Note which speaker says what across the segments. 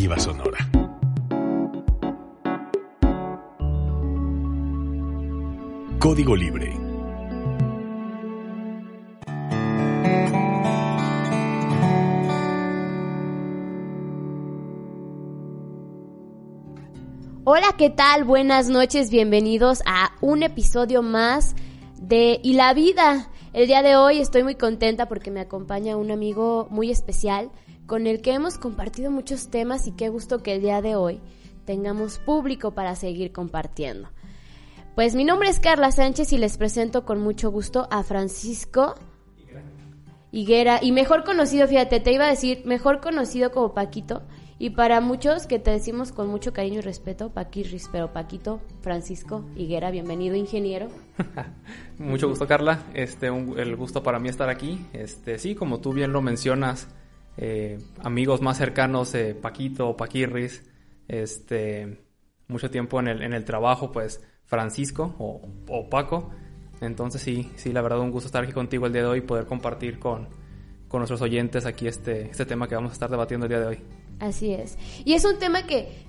Speaker 1: Sonora. Código Libre.
Speaker 2: Hola, ¿qué tal? Buenas noches, bienvenidos a un episodio más de Y la vida. El día de hoy estoy muy contenta porque me acompaña un amigo muy especial con el que hemos compartido muchos temas y qué gusto que el día de hoy tengamos público para seguir compartiendo. Pues mi nombre es Carla Sánchez y les presento con mucho gusto a Francisco Higuera y mejor conocido, fíjate, te iba a decir, mejor conocido como Paquito y para muchos que te decimos con mucho cariño y respeto, Paquirris, pero Paquito, Francisco Higuera, bienvenido ingeniero.
Speaker 3: mucho gusto Carla, este, el gusto para mí estar aquí. Este, sí, como tú bien lo mencionas, eh, amigos más cercanos, eh, Paquito, Paquirris, este, mucho tiempo en el, en el trabajo, pues Francisco o, o Paco. Entonces sí, sí, la verdad un gusto estar aquí contigo el día de hoy y poder compartir con, con nuestros oyentes aquí este, este tema que vamos a estar debatiendo el día de hoy.
Speaker 2: Así es. Y es un tema que,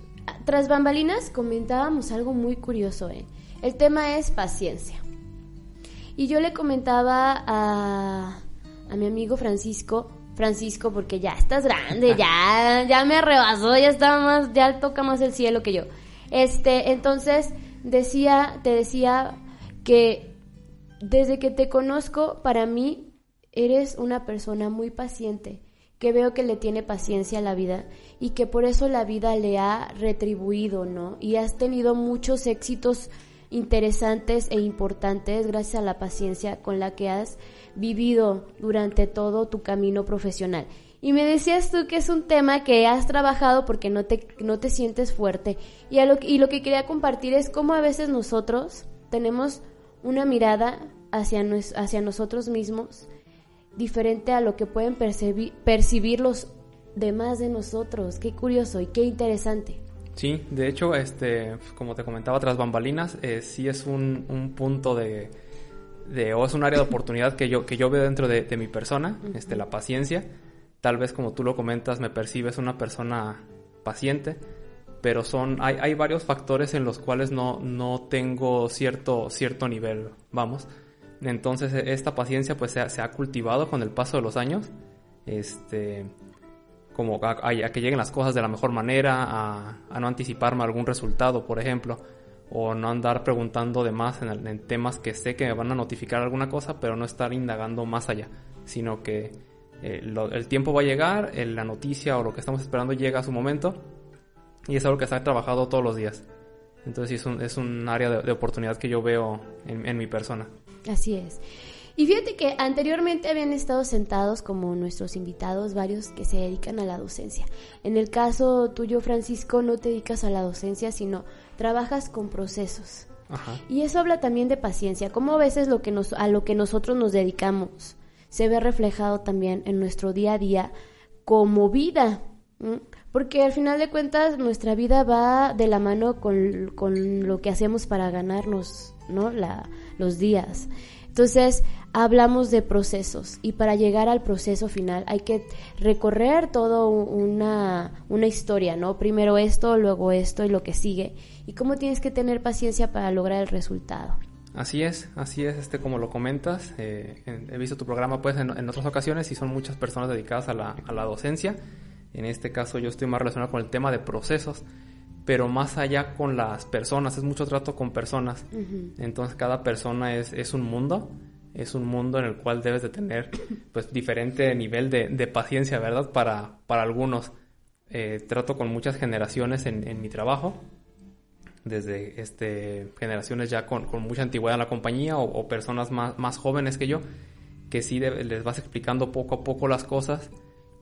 Speaker 2: tras bambalinas, comentábamos algo muy curioso. ¿eh? El tema es paciencia. Y yo le comentaba a, a mi amigo Francisco, Francisco, porque ya estás grande, ya, ya me rebasó, ya está más, ya toca más el cielo que yo. Este, entonces decía, te decía que desde que te conozco, para mí eres una persona muy paciente que veo que le tiene paciencia a la vida y que por eso la vida le ha retribuido, ¿no? Y has tenido muchos éxitos interesantes e importantes gracias a la paciencia con la que has vivido durante todo tu camino profesional. Y me decías tú que es un tema que has trabajado porque no te, no te sientes fuerte. Y, lo, y lo que quería compartir es cómo a veces nosotros tenemos una mirada hacia, hacia nosotros mismos diferente a lo que pueden percibir, percibir los demás de nosotros. Qué curioso y qué interesante.
Speaker 3: Sí, de hecho, este, como te comentaba tras bambalinas, eh, sí es un, un punto de, de, o es un área de oportunidad que yo, que yo veo dentro de, mi persona, este, la paciencia. Tal vez como tú lo comentas, me percibes una persona paciente, pero son, hay, hay varios factores en los cuales no, no tengo cierto, cierto nivel, vamos. Entonces e, esta paciencia pues se ha, se ha cultivado con el paso de los años. Este, como a, que lleguen las cosas de la mejor manera, a, no anticiparme algún resultado, por ejemplo, o no andar preguntando de más en, temas que sé que me van a notificar alguna cosa, pero no estar indagando más allá, sino que eh, el tiempo va a llegar, la noticia o lo que estamos esperando llega a su momento y es algo que está trabajado todos los días. Entonces es un, es un área de, oportunidad que yo veo en, mi persona.
Speaker 2: Así es. Y fíjate que anteriormente habían estado sentados como nuestros invitados varios que se dedican a la docencia. En el caso tuyo, Francisco, no te dedicas a la docencia, sino trabajas con procesos. Y eso habla también de paciencia, como a veces lo que nos, a lo que nosotros nos dedicamos se ve reflejado también en nuestro día a día como vida. Porque al final de cuentas nuestra vida va de la mano con, con lo que hacemos para ganarnos, ¿no? La, los días. Entonces, hablamos de procesos y para llegar al proceso final hay que recorrer toda una, una historia, ¿no? Primero esto, luego esto y lo que sigue. Y cómo tienes que tener paciencia para lograr el resultado.
Speaker 3: Así es, así es, este como lo comentas. Eh, he visto tu programa pues en, otras ocasiones y son muchas personas dedicadas a la, a la docencia en este caso yo estoy más relacionado con el tema de procesos, pero más allá con las personas, es mucho trato con personas. Entonces cada persona es, es, un mundo, es un mundo en el cual debes de tener pues diferente nivel de, paciencia, ¿verdad? Para, para algunos. Eh, trato con muchas generaciones en, mi trabajo, desde este, generaciones ya con, mucha antigüedad en la compañía o, personas más, más, jóvenes que yo, que sí les vas explicando poco a poco las cosas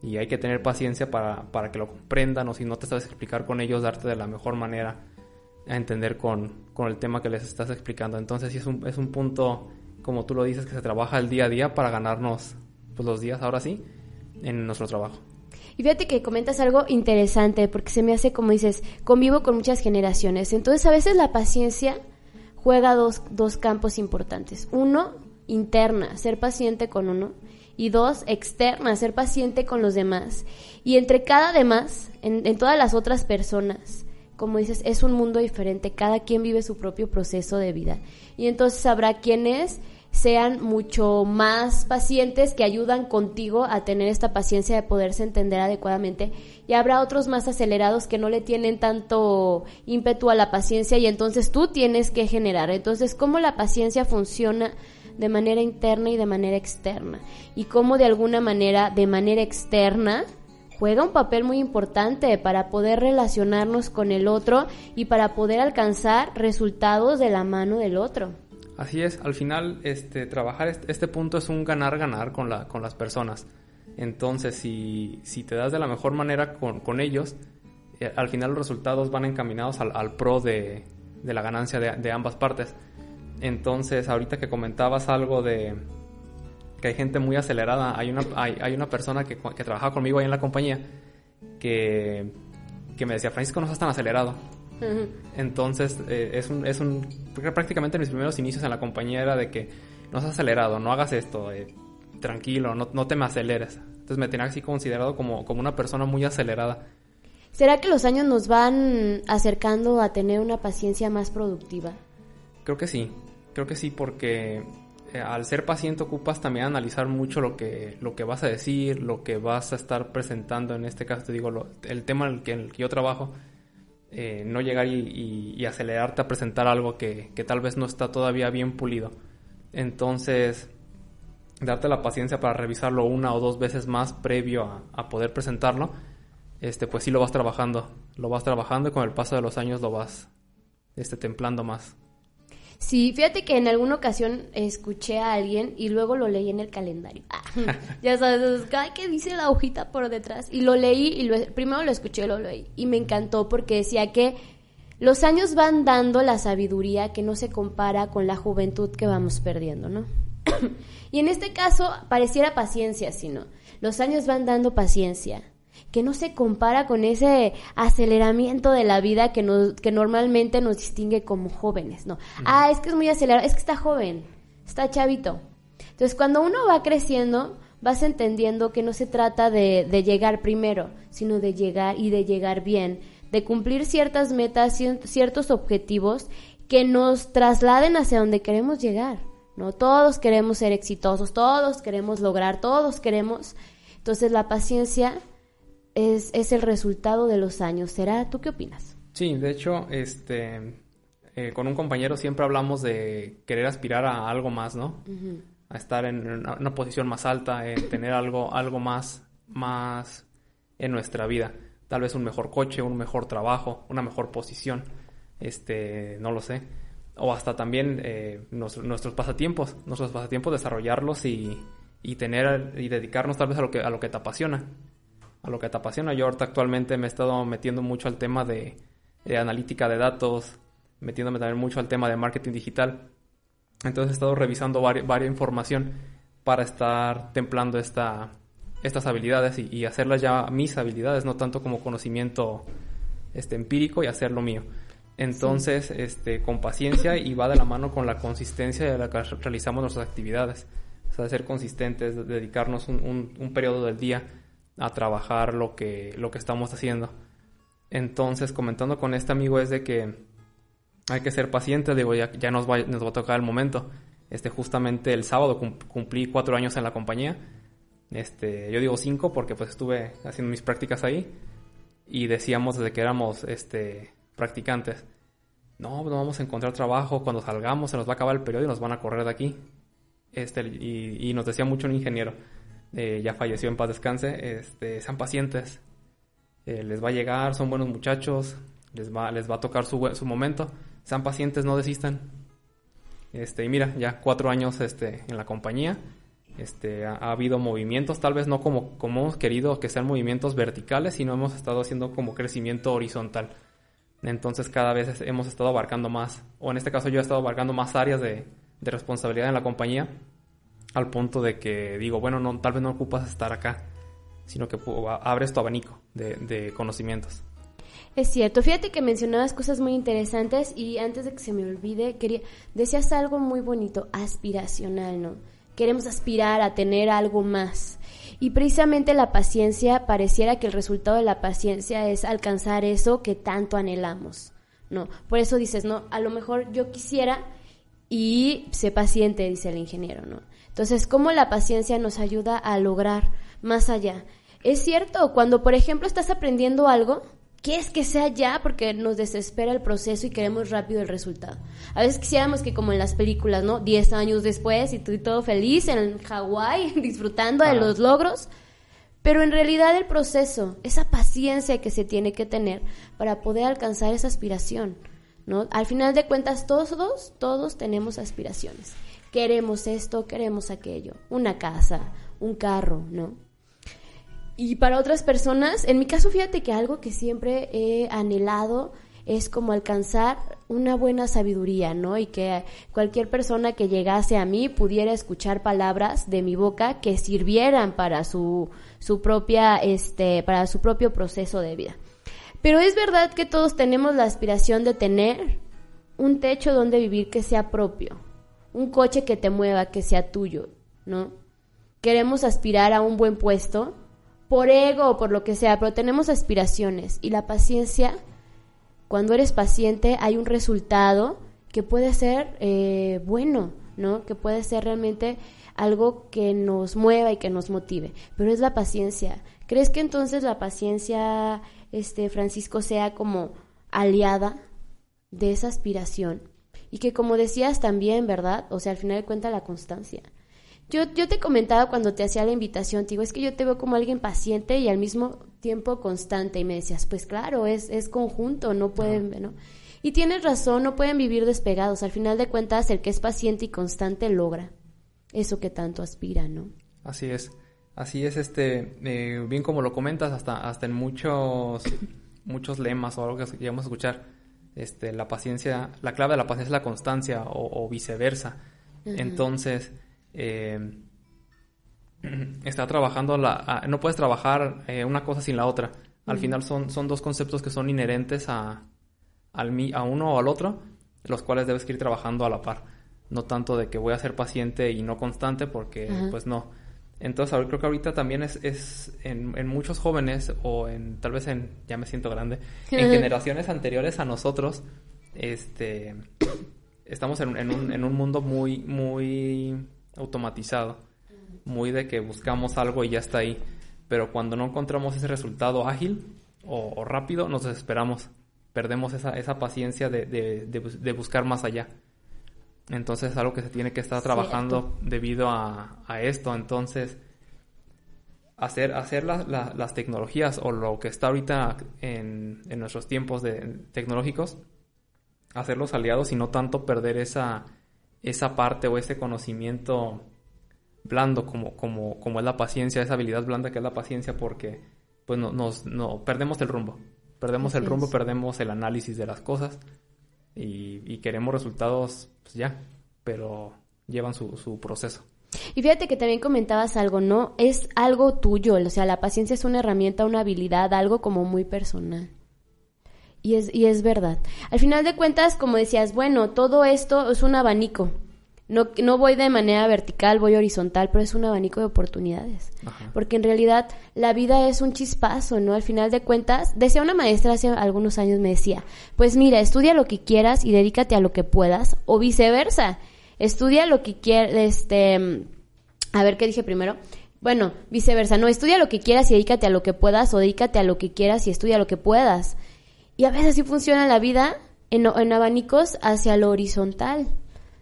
Speaker 3: y hay que tener paciencia para, para, que lo comprendan o si no te sabes explicar con ellos, darte de la mejor manera a entender con, con el tema que les estás explicando. Entonces sí es un, es un punto, como tú lo dices, que se trabaja el día a día para ganarnos pues, los días, ahora sí, en nuestro trabajo.
Speaker 2: Y fíjate que comentas algo interesante, porque se me hace, como dices, convivo con muchas generaciones. Entonces a veces la paciencia juega dos, dos campos importantes. Uno, interna, ser paciente con uno y dos, externa, ser paciente con los demás. Y entre cada demás, en, todas las otras personas, como dices, es un mundo diferente, cada quien vive su propio proceso de vida. Y entonces habrá quienes sean mucho más pacientes que ayudan contigo a tener esta paciencia de poderse entender adecuadamente y habrá otros más acelerados que no le tienen tanto ímpetu a la paciencia y entonces tú tienes que generar. Entonces, cómo la paciencia funciona de manera interna y de manera externa y cómo de alguna manera, de manera externa, juega un papel muy importante para poder relacionarnos con el otro y para poder alcanzar resultados de la mano del otro.
Speaker 3: Así es, al final este, trabajar este, punto es un ganar-ganar con, la, con las personas. Entonces, si, si te das de la mejor manera con, con ellos, eh, al final los resultados van encaminados al, pro de, de, la ganancia de, ambas partes. Entonces, ahorita que comentabas algo de que hay gente muy acelerada, hay una, hay, hay una persona que, que trabaja conmigo ahí en la compañía que, que me decía, Francisco, no estás tan acelerado. Entonces, eh, es, un, es un. Prácticamente mis primeros inicios en la compañía era de que no seas acelerado, no hagas esto, eh, tranquilo, no, no, te me aceleres. Entonces, me tenía así considerado como, como una persona muy acelerada.
Speaker 2: ¿Será que los años nos van acercando a tener una paciencia más productiva?
Speaker 3: Creo que sí, creo que sí, porque eh, al ser paciente ocupas también analizar mucho lo que, lo que vas a decir, lo que vas a estar presentando. En este caso, te digo, lo, el tema en el, que, en el que yo trabajo eh, no llegar y, acelerarte a presentar algo que, tal vez no está todavía bien pulido. Entonces, darte la paciencia para revisarlo una o dos veces más previo a, poder presentarlo, este, pues sí lo vas trabajando, lo vas trabajando y con el paso de los años lo vas este, templando más.
Speaker 2: Sí, fíjate que en alguna ocasión escuché a alguien y luego lo leí en el calendario. Ah, ya sabes, ay, ¿qué dice la hojita por detrás? Y lo leí y lo, primero lo escuché y lo leí. Y me encantó porque decía que los años van dando la sabiduría que no se compara con la juventud que vamos perdiendo, ¿no? y en este caso pareciera paciencia, sino los años van dando paciencia que no se compara con ese aceleramiento de la vida que, nos, que normalmente nos distingue como jóvenes, ¿no? Ah, es que es muy acelerado, es que está joven, está chavito. Entonces, cuando uno va creciendo, vas entendiendo que no se trata de, de llegar primero, sino de llegar y de llegar bien, de cumplir ciertas metas, ciertos objetivos que nos trasladen hacia donde queremos llegar. ¿no? Todos queremos ser exitosos, todos queremos lograr, todos queremos. Entonces la paciencia es, el resultado de los años. ¿Será? ¿Tú qué opinas?
Speaker 3: Sí, de hecho, este, eh, con un compañero siempre hablamos de querer aspirar a algo más, ¿no? A estar en una, posición más alta, en tener algo, algo más, más en nuestra vida. Tal vez un mejor coche, un mejor trabajo, una mejor posición, este, no lo sé. O hasta también eh, nuestros pasatiempos, nuestros pasatiempos, desarrollarlos y, y tener y dedicarnos tal vez a lo que, a lo que te apasiona a lo que te apasiona. Yo ahorita actualmente me he estado metiendo mucho al tema de, analítica de datos, metiéndome también mucho al tema de marketing digital. Entonces he estado revisando varias, información para estar templando esta, estas habilidades y, hacerlas ya mis habilidades, no tanto como conocimiento este, empírico y hacerlo mío. Entonces, este, con paciencia y va de la mano con la consistencia de la que realizamos nuestras actividades. O sea, de ser consistentes, de dedicarnos un, un periodo del día a trabajar lo que, lo que estamos haciendo. Entonces, comentando con este amigo es de que hay que ser paciente, digo, ya, ya nos, va, nos va a tocar el momento. Este, justamente el sábado cumplí cuatro años en la compañía. Este, yo digo cinco porque pues estuve haciendo mis prácticas ahí y decíamos desde que éramos este, practicantes, no, no vamos a encontrar trabajo, cuando salgamos se nos va a acabar el periodo y nos van a correr de aquí. Este, y, y nos decía mucho un ingeniero, eh, ya falleció en paz descanse, este, sean pacientes, eh, les va a llegar, son buenos muchachos, les va, les va a tocar su, su momento, sean pacientes, no desistan. Este, y mira, ya cuatro años este, en la compañía, este, ha, habido movimientos, tal vez no como, como hemos querido que sean movimientos verticales, sino hemos estado haciendo como crecimiento horizontal. Entonces cada vez hemos estado abarcando más, o en este caso yo he estado abarcando más áreas de, de responsabilidad en la compañía al punto de que digo, bueno, no, tal vez no ocupas estar acá, sino que abres tu abanico de, conocimientos.
Speaker 2: Es cierto, fíjate que mencionabas cosas muy interesantes y antes de que se me olvide, quería, decías algo muy bonito, aspiracional, ¿no? queremos aspirar a tener algo más. Y precisamente la paciencia, pareciera que el resultado de la paciencia es alcanzar eso que tanto anhelamos, ¿no? Por eso dices, no, a lo mejor yo quisiera y sé paciente, dice el ingeniero, ¿no? Entonces, ¿cómo la paciencia nos ayuda a lograr más allá? Es cierto, cuando por ejemplo estás aprendiendo algo, ¿qué es que sea ya? Porque nos desespera el proceso y queremos rápido el resultado. A veces quisiéramos que como en las películas, ¿no? Diez años después y tú todo feliz en Hawái, disfrutando de los logros. Pero en realidad el proceso, esa paciencia que se tiene que tener para poder alcanzar esa aspiración, ¿no? Al final de cuentas, todos, todos tenemos aspiraciones queremos esto, queremos aquello, una casa, un carro, ¿no? Y para otras personas, en mi caso, fíjate que algo que siempre he anhelado es como alcanzar una buena sabiduría, ¿no? Y que cualquier persona que llegase a mí pudiera escuchar palabras de mi boca que sirvieran para su, su propia, este, para su propio proceso de vida. Pero es verdad que todos tenemos la aspiración de tener un techo donde vivir que sea propio, un coche que te mueva, que sea tuyo, ¿no? Queremos aspirar a un buen puesto, por ego o por lo que sea, pero tenemos aspiraciones y la paciencia, cuando eres paciente hay un resultado que puede ser eh, bueno, ¿no? Que puede ser realmente algo que nos mueva y que nos motive, pero es la paciencia. ¿Crees que entonces la paciencia, este Francisco, sea como aliada de esa aspiración? Y que como decías también, ¿verdad? O sea, al final de cuentas la constancia. Yo, yo te comentaba cuando te hacía la invitación, te digo, es que yo te veo como alguien paciente y al mismo tiempo constante. Y me decías, pues claro, es, es conjunto, no pueden, ¿no? Y tienes razón, no pueden vivir despegados. Al final de cuentas, el que es paciente y constante logra eso que tanto aspira, ¿no?
Speaker 3: Así es. Así es, este, eh, bien como lo comentas, hasta, hasta en muchos, muchos lemas o algo que llegamos a escuchar este, la paciencia, la clave de la paciencia es la constancia o, viceversa. Entonces, eh, está trabajando la, no puedes trabajar eh, una cosa sin la otra. Al final son, son dos conceptos que son inherentes a, al, a uno o al otro, los cuales debes ir trabajando a la par. No tanto de que voy a ser paciente y no constante, porque pues no. Entonces, creo que ahorita también es, es en, muchos jóvenes o en tal vez en, ya me siento grande, en generaciones anteriores a nosotros, este, estamos en, un, en un mundo muy, muy automatizado, muy de que buscamos algo y ya está ahí. Pero cuando no encontramos ese resultado ágil o, rápido, nos desesperamos, perdemos esa, esa paciencia de, de, de buscar más allá. Entonces es algo que se tiene que estar trabajando debido a, esto. Entonces, hacer, hacer las tecnologías o lo que está ahorita en, nuestros tiempos de, tecnológicos, hacerlos aliados y no tanto perder esa, esa parte o ese conocimiento blando como, como, como es la paciencia, esa habilidad blanda que es la paciencia porque pues no, nos, no, perdemos el rumbo. Perdemos el rumbo, perdemos el análisis de las cosas y, queremos resultados pues ya, pero llevan su, su proceso.
Speaker 2: Y fíjate que también comentabas algo, ¿no? Es algo tuyo, o sea, la paciencia es una herramienta, una habilidad, algo como muy personal. Y es, y es verdad. Al final de cuentas, como decías, bueno, todo esto es un abanico. No, no voy de manera vertical, voy horizontal, pero es un abanico de oportunidades. Porque en realidad la vida es un chispazo, ¿no? Al final de cuentas, decía una maestra hace algunos años, me decía, pues mira, estudia lo que quieras y dedícate a lo que puedas, o viceversa. Estudia lo que quieras, este, a ver qué dije primero. Bueno, viceversa, no, estudia lo que quieras y dedícate a lo que puedas, o dedícate a lo que quieras y estudia lo que puedas. Y a veces así funciona la vida en, en abanicos hacia lo horizontal.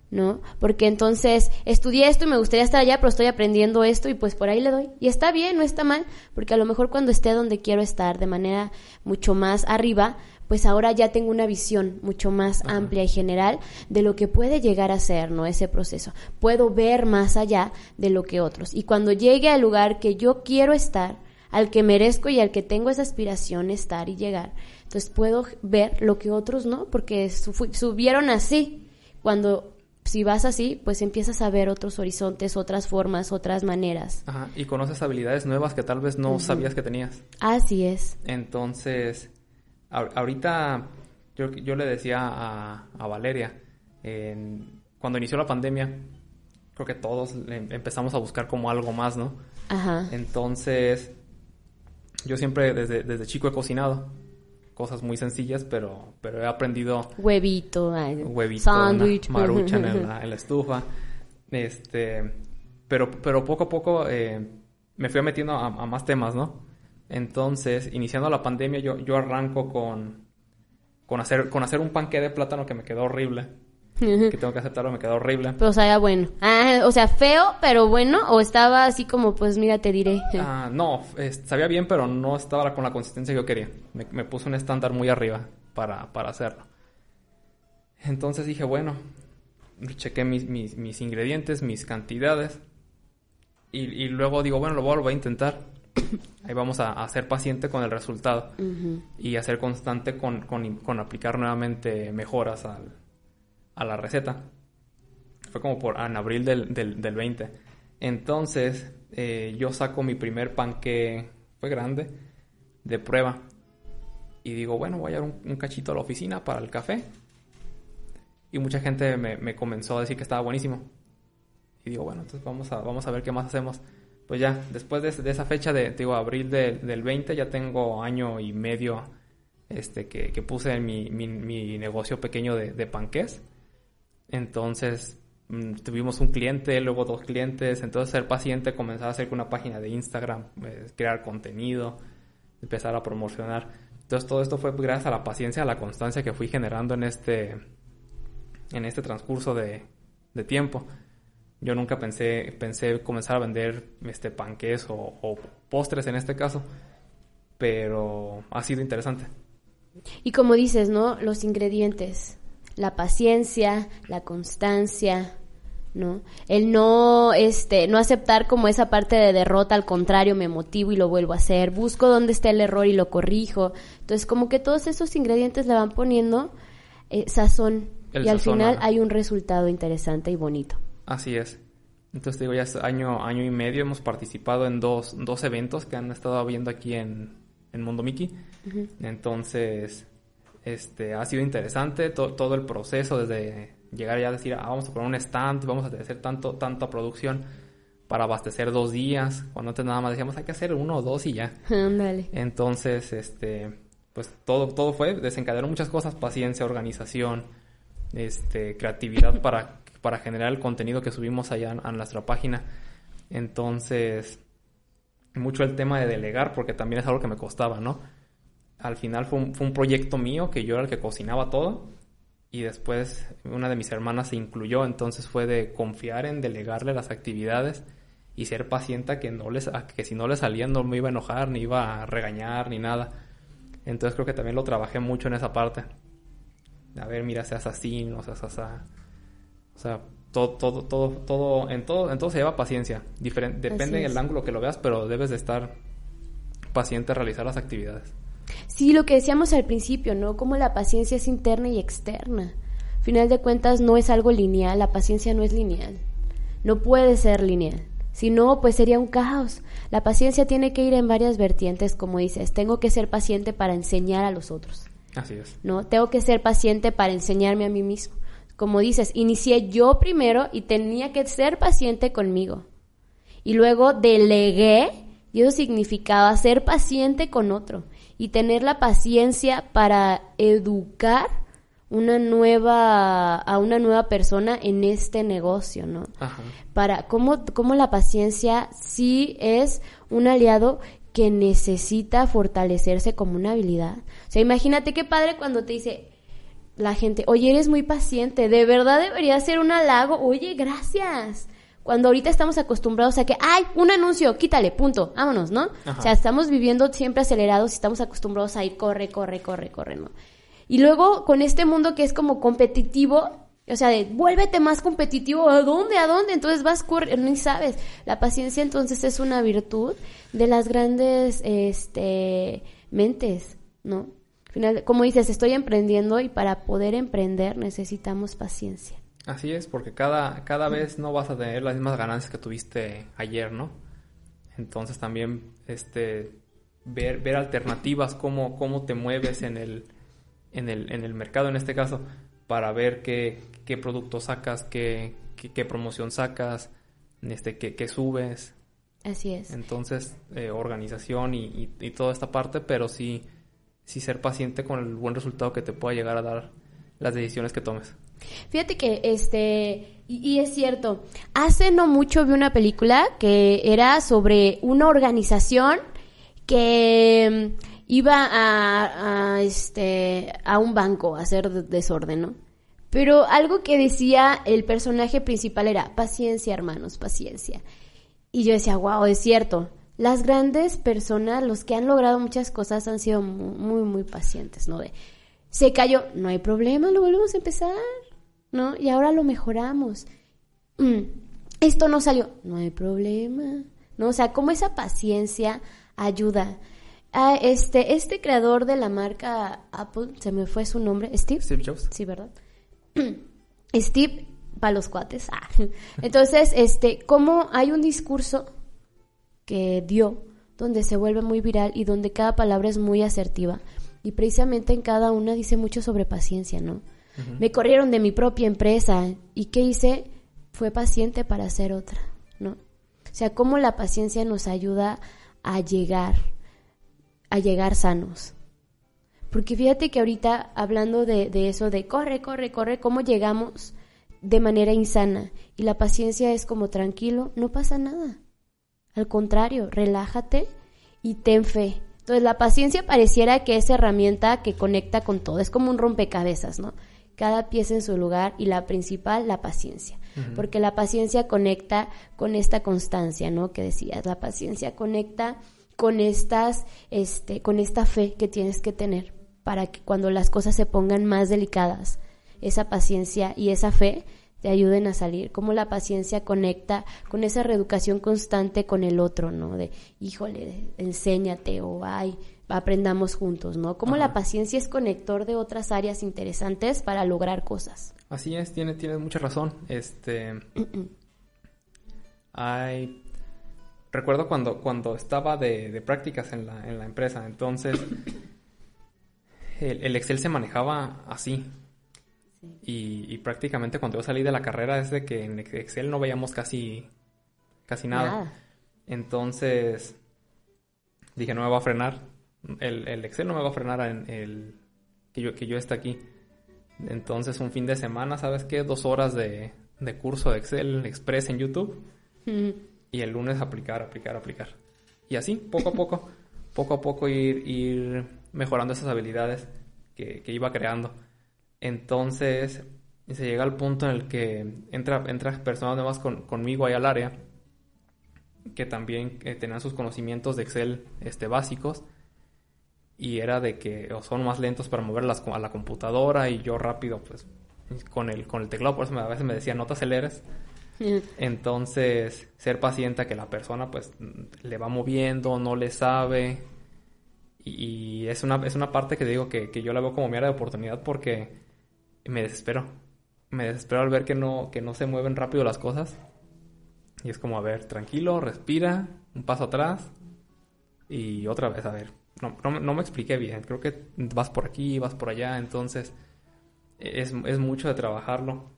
Speaker 2: ¿No? Porque entonces estudié esto y me gustaría estar allá, pero estoy aprendiendo esto y pues por ahí le doy. Y está bien, no está mal, porque a lo mejor cuando esté donde quiero estar, de manera mucho más arriba, pues ahora ya tengo una visión mucho más amplia y general de lo que puede llegar a ser, ¿no? Ese proceso. Puedo ver más allá de lo que otros. Y cuando llegue al lugar que yo quiero estar, al que merezco y al que tengo esa aspiración estar y llegar, entonces puedo ver lo que otros no, porque subieron así. Cuando si vas así, pues empiezas a ver otros horizontes, otras formas, otras maneras.
Speaker 3: Ajá, y conoces habilidades nuevas que tal vez no sabías que tenías.
Speaker 2: Así es.
Speaker 3: Entonces, ahorita yo, yo le decía a, Valeria, cuando inició la pandemia, creo que todos em, empezamos a buscar como algo más, ¿no?
Speaker 2: Ajá.
Speaker 3: Entonces, yo siempre desde, desde chico he cocinado cosas muy sencillas, pero, pero he aprendido
Speaker 2: Huevito, ay,
Speaker 3: huevito,
Speaker 2: sándwich.
Speaker 3: maruchan en la, en la estufa. Este, pero, pero poco a poco eh, me fui metiendo a, a más temas, ¿no? Entonces, iniciando la pandemia, yo, yo arranco con, con, hacer, con hacer un panque de plátano que me quedó horrible. Que tengo que aceptarlo, me quedó horrible.
Speaker 2: Pero sabía bueno. Ah, o sea, feo, pero bueno. O estaba así como, pues mira, te diré.
Speaker 3: Ah, no, es- sabía bien, pero no estaba con la consistencia que yo quería. Me, me puse un estándar muy arriba para, para hacerlo. Entonces dije, bueno, chequé mis, mis, mis ingredientes, mis cantidades. Y, y luego digo, bueno, lo voy, a- lo voy a intentar. Ahí vamos a, a ser paciente con el resultado. Y a ser constante con, con, con aplicar nuevamente mejoras al, a la receta. Fue como por en abril del, del, del 20. Entonces, eh, yo saco mi primer panque, fue grande, de prueba. Y digo, bueno, voy a llevar un, cachito a la oficina para el café. Y mucha gente me, me comenzó a decir que estaba buenísimo. Y digo, bueno, entonces vamos a, vamos a ver qué más hacemos. Pues ya, después de, de esa fecha, de, digo, abril del- del 20, ya tengo año y medio este, que, que puse en mi, mi, negocio pequeño de, de panqués. Entonces, mm, tuvimos un cliente, luego dos clientes. Entonces, ser paciente, comenzar a hacer una página de Instagram, eh, crear contenido, empezar a promocionar. Entonces, todo esto fue gracias a la paciencia, a la constancia que fui generando en este, en este transcurso de, de tiempo. Yo nunca pensé, pensé comenzar a vender este panqués o, o postres en este caso, pero ha sido interesante.
Speaker 2: Y como dices, ¿no? Los ingredientes. La paciencia, la constancia, ¿no? El no, este, no aceptar como esa parte de derrota, al contrario, me motivo y lo vuelvo a hacer. Busco dónde está el error y lo corrijo. Entonces, como que todos esos ingredientes le van poniendo eh, sazón.
Speaker 3: El
Speaker 2: y al final
Speaker 3: ajá.
Speaker 2: hay un resultado interesante y bonito.
Speaker 3: Así es. Entonces, digo, ya es año, año y medio hemos participado en dos, dos eventos que han estado habiendo aquí en, en Mundo Miki. Entonces, este, ha sido interesante to- todo el proceso desde llegar ya a decir, ah, vamos a poner un stand, vamos a hacer tanto, tanta producción para abastecer dos días, cuando antes nada más decíamos, hay que hacer uno o dos y ya.
Speaker 2: Ándale.
Speaker 3: Entonces, este, pues todo, todo fue, desencadenó muchas cosas, paciencia, organización, este, creatividad para, para generar el contenido que subimos allá en- a nuestra página. Entonces, mucho el tema de delegar, porque también es algo que me costaba, ¿no? Al final fue un, fue un proyecto mío que yo era el que cocinaba todo y después una de mis hermanas se incluyó, entonces fue de confiar en delegarle las actividades y ser paciente a que no les a que si no le salían no me iba a enojar ni iba a regañar ni nada. Entonces creo que también lo trabajé mucho en esa parte. A ver, mira, seas así, no seas así. O sea, todo, todo, todo, todo, en todo, en todo se lleva paciencia. Depende del ángulo que lo veas, pero debes de estar paciente a realizar las actividades.
Speaker 2: Sí, lo que decíamos al principio, ¿no? Como la paciencia es interna y externa. Final de cuentas no es algo lineal, la paciencia no es lineal. No puede ser lineal. Si no, pues sería un caos. La paciencia tiene que ir en varias vertientes, como dices. Tengo que ser paciente para enseñar a los otros.
Speaker 3: Así es.
Speaker 2: ¿no? Tengo que ser paciente para enseñarme a mí mismo. Como dices, inicié yo primero y tenía que ser paciente conmigo. Y luego delegué, y eso significaba ser paciente con otro y tener la paciencia para educar una nueva a una nueva persona en este negocio, ¿no?
Speaker 3: Ajá.
Speaker 2: para cómo, cómo la paciencia sí es un aliado que necesita fortalecerse como una habilidad. O sea, imagínate qué padre cuando te dice la gente, oye, eres muy paciente, de verdad debería ser un halago, oye, gracias. Cuando ahorita estamos acostumbrados a que, ay, un anuncio, quítale, punto, vámonos, ¿no?
Speaker 3: Ajá.
Speaker 2: O sea, estamos viviendo siempre acelerados y estamos acostumbrados a ir, corre, corre, corre, corre, ¿no? Y luego con este mundo que es como competitivo, o sea, de vuélvete más competitivo, ¿a dónde? ¿A dónde? Entonces vas corriendo, ni sabes. La paciencia entonces es una virtud de las grandes este, mentes, ¿no? Al Final, como dices, estoy emprendiendo y para poder emprender necesitamos paciencia.
Speaker 3: Así es, porque cada, cada vez no vas a tener las mismas ganancias que tuviste ayer, ¿no? Entonces también este ver, ver alternativas, cómo, cómo te mueves en el, en el, en el mercado en este caso, para ver qué, qué producto sacas, qué, qué, promoción sacas, este, qué, qué, subes.
Speaker 2: Así es.
Speaker 3: Entonces, eh, organización y, y, toda esta parte, pero sí, sí ser paciente con el buen resultado que te pueda llegar a dar las decisiones que tomes.
Speaker 2: Fíjate que, este, y, es cierto, hace no mucho vi una película que era sobre una organización que mm, iba a, este, a un banco a hacer desorden, ¿no? Pero algo que decía el personaje principal era, paciencia, hermanos, paciencia. Y yo decía, wow, es cierto. Las grandes personas, los que han logrado muchas cosas, han sido muy, muy, pacientes, ¿no? se cayó, no hay problema, lo volvemos a empezar. ¿No? Y ahora lo mejoramos. Mm, esto no salió, no hay problema, ¿no? O sea, como esa paciencia ayuda. a este, este creador de la marca Apple, se me fue su nombre, Steve.
Speaker 3: Steve Jobs.
Speaker 2: Sí, ¿verdad? Steve para los cuates. Ah. Entonces, este, como hay un discurso que dio donde se vuelve muy viral y donde cada palabra es muy asertiva y precisamente en cada una dice mucho sobre paciencia, ¿no? Me corrieron de mi propia empresa. ¿Y qué hice? Fue paciente para hacer otra, ¿no? O sea, cómo la paciencia nos ayuda a llegar, a llegar sanos. Porque fíjate que ahorita hablando de, de eso, de corre, corre, corre, cómo llegamos de manera insana. Y la paciencia es como tranquilo, no pasa nada. Al contrario, relájate y ten fe. Entonces la paciencia pareciera que es herramienta que conecta con todo, es como un rompecabezas, ¿no? Cada pieza en su lugar y la principal, la paciencia. Porque la paciencia conecta con esta constancia, ¿no? Que decías, la paciencia conecta con estas, este, con esta fe que tienes que tener para que cuando las cosas se pongan más delicadas, esa paciencia y esa fe te ayuden a salir. Como la paciencia conecta con esa reeducación constante con el otro, ¿no? De, híjole, enséñate o ay, aprendamos juntos, ¿no? Como la paciencia es conector de otras áreas interesantes para lograr cosas.
Speaker 3: Así es, tiene, tiene mucha razón. Este. hay. Recuerdo cuando, cuando estaba de, prácticas en la, en la, empresa, entonces el, Excel se manejaba así. Y, prácticamente cuando yo salí de la carrera es de que en Excel no veíamos casi, casi nada. Entonces dije, no me voy a frenar el, Excel no me va a frenar en el que yo, que yo esté aquí. Entonces, un fin de semana, ¿sabes qué? Dos horas de, curso de Excel Express en YouTube. Y el lunes aplicar, aplicar, aplicar. Y así, poco a poco, poco a poco ir, ir mejorando esas habilidades que, iba creando. Entonces, se llega al punto en el que entra, entra personas nuevas conmigo ahí al área que también eh, tenían sus conocimientos de Excel este, básicos y era de que son más lentos para moverlas a la computadora y yo rápido pues con el con el teclado por eso a veces me decía no te aceleres entonces ser paciente a que la persona pues le va moviendo no le sabe. Y, es una es una parte que digo que, que yo la veo como mi área de oportunidad porque me desespero. Me desespero al ver que no que no se mueven rápido las cosas. Y es como a ver tranquilo respira un paso atrás y otra vez a ver no, no, me expliqué bien. Creo que vas por aquí, vas por allá, entonces es, mucho de trabajarlo.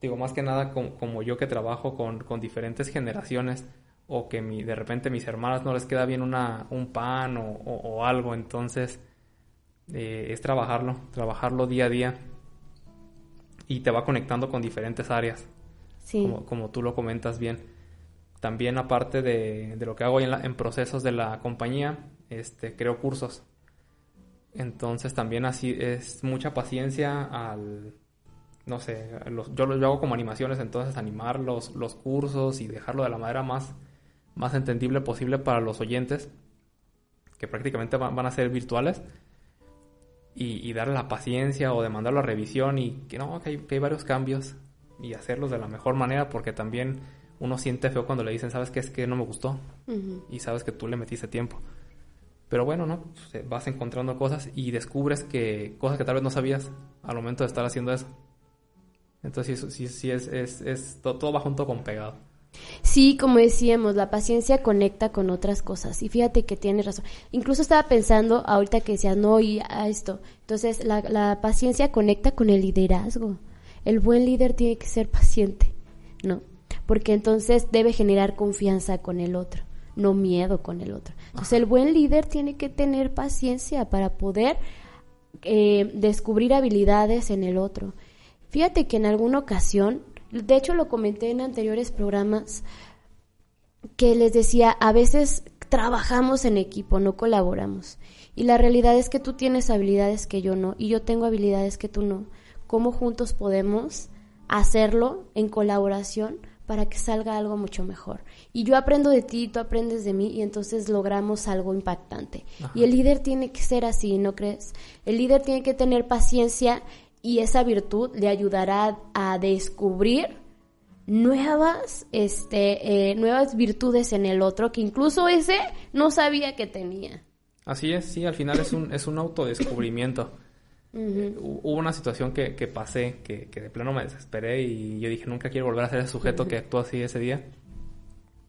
Speaker 3: Digo, más que nada como, yo que trabajo con, diferentes generaciones o que mi, de repente mis hermanas no les queda bien una, un pan o, algo, entonces eh, es trabajarlo, trabajarlo día a día y te va conectando con diferentes áreas, como, como tú lo comentas bien. También aparte de, lo que hago en, en procesos de la compañía, este, creo cursos. Entonces también así es mucha paciencia al, no sé, yo lo hago como animaciones, entonces animar los, los cursos y dejarlo de la manera más, más entendible posible para los oyentes, que prácticamente van, a ser virtuales, y, darle la paciencia o demandarlo a revisión y que no, que hay, varios cambios y hacerlos de la mejor manera porque también uno siente feo cuando le dicen, sabes que es que no me gustó y sabes que tú le metiste tiempo. Pero bueno, ¿no? Vas encontrando cosas y descubres que cosas que tal vez no sabías al momento de estar haciendo eso. Entonces sí, sí, es, es, es todo, va junto con pegado.
Speaker 2: Sí, como decíamos, la paciencia conecta con otras cosas. Y fíjate que tienes razón. Incluso estaba pensando ahorita que decías, no, y a esto. Entonces, la, la paciencia conecta con el liderazgo. El buen líder tiene que ser paciente. ¿no? Porque entonces debe generar confianza con el otro, no miedo con el otro. Entonces el buen líder tiene que tener paciencia para poder eh, descubrir habilidades en el otro. Fíjate que en alguna ocasión, de hecho lo comenté en anteriores programas, que les decía, a veces trabajamos en equipo, no colaboramos. Y la realidad es que tú tienes habilidades que yo no, y yo tengo habilidades que tú no. ¿Cómo juntos podemos hacerlo en colaboración para que salga algo mucho mejor? Y yo aprendo de ti, tú aprendes de mí, y entonces logramos algo impactante. Y el líder tiene que ser así, ¿no crees? El líder tiene que tener paciencia y esa virtud le ayudará a descubrir nuevas, este, eh, nuevas virtudes en el otro que incluso ese no sabía que tenía.
Speaker 3: Así es, sí, al final es un, es un autodescubrimiento. Hubo una situación que, que pasé, que, que, de plano me desesperé y yo dije, nunca quiero volver a ser el sujeto que actuó así ese día.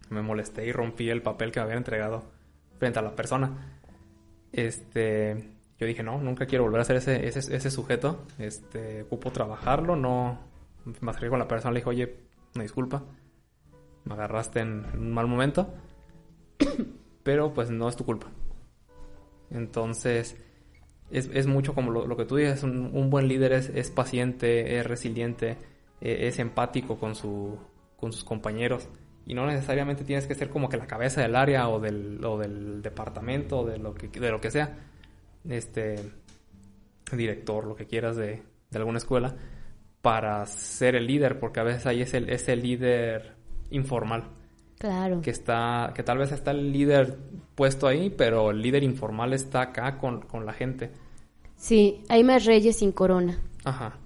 Speaker 3: Me molesté y rompí el papel que me habían entregado frente a la persona. Este, yo dije, no, nunca quiero volver a ser ese, ese, ese sujeto. Este, ocupo trabajarlo, no... Me acerqué con la persona, le dije, oye, una disculpa. Me agarraste en, un mal momento. Pero pues no es tu culpa. Entonces, es, es mucho como lo, que tú dices. Un, buen líder es, es, paciente, es resiliente, e, es empático con, su, con sus compañeros. Y no necesariamente tienes que ser como que la cabeza del área o del, o del departamento o de lo que, de lo que sea. Este director, lo que quieras de, de alguna escuela para ser el líder, porque a veces ahí es el, es el líder informal.
Speaker 2: Claro.
Speaker 3: Que está, que tal vez está el líder puesto ahí, pero el líder informal está acá con, con la gente.
Speaker 2: Sí, hay más reyes sin corona.
Speaker 3: Ajá.